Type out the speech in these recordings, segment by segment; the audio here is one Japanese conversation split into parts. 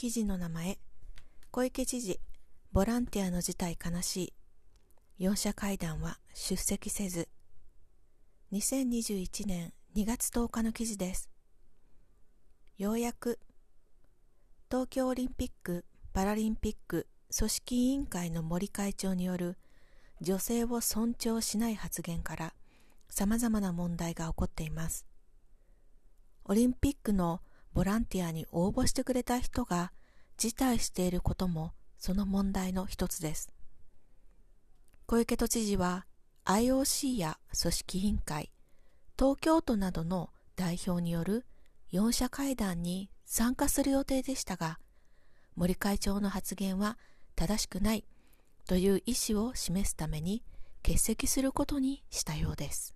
記事の名前。小池知事ボランティアの事態悲しい。四者会談は出席せず。2021年2月10日の記事です。ようやく東京オリンピック・パラリンピック組織委員会の森会長による女性を尊重しない発言から様々な問題が起こっています。オリンピックのボランティアに応募してくれた人が辞退していることもその問題の一つです小池都知事は IOC や組織委員会、東京都などの代表による4者会談に参加する予定でしたが、森会長の発言は正しくないという意思を示すために欠席することにしたようです。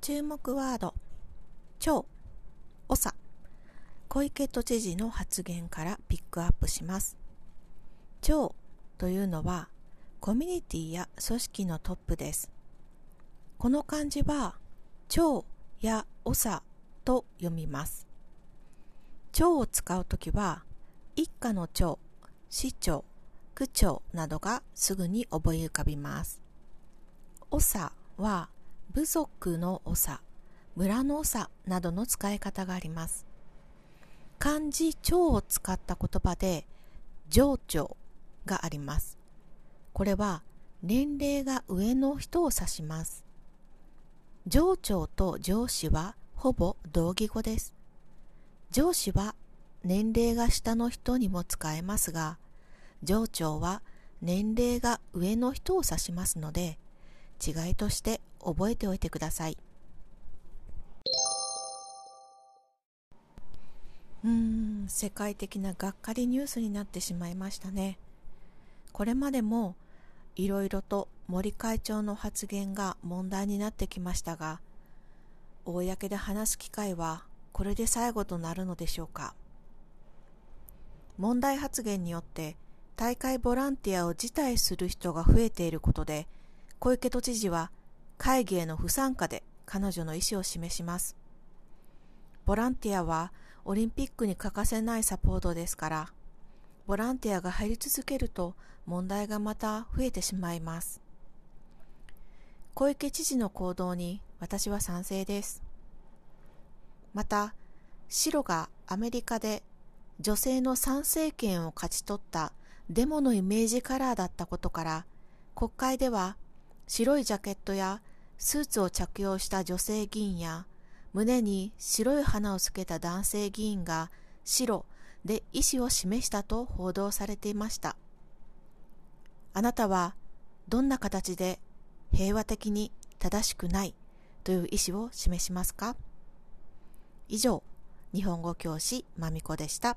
注目ワード、超、長、小池都知事の発言からピックアップします。長というのはコミュニティや組織のトップです。この漢字は長や長と読みます。長を使うときは一家の長、市長、区長などがすぐに覚え浮かびます。長は部族の長、村の長などの使い方があります。漢字長を使った言葉で上長があります。これは年齢が上の人を指します。上長と上司はほぼ同義語です。上司は年齢が下の人にも使えますが、上長は年齢が上の人を指しますので、違いとして覚えておいてください。うん、世界的ながっかりニュースになってしまいましたね。これまでもいろいろと森会長の発言が問題になってきましたが、公で話す機会はこれで最後となるのでしょうか。問題発言によって大会ボランティアを辞退する人が増えていることで、小池都知事は会議への不参加で彼女の意思を示します。ボランティアはオリンピックに欠かせないサポートですから、ボランティアが入り続けると問題がまた増えてしまいます。小池知事の行動に私は賛成です。また、白がアメリカで女性の参政権を勝ち取ったデモのイメージカラーだったことから、国会では白いジャケットやスーツを着用した女性議員や胸に白い花をつけた男性議員が白で意思を示したと報道されていました。あなたはどんな形で平和的に正しくないという意思を示しますか？以上、日本語教師まみこでした。